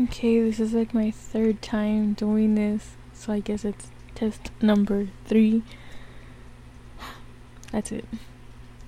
Okay, this is like my third time doing this, so I guess it's test number three. That's it.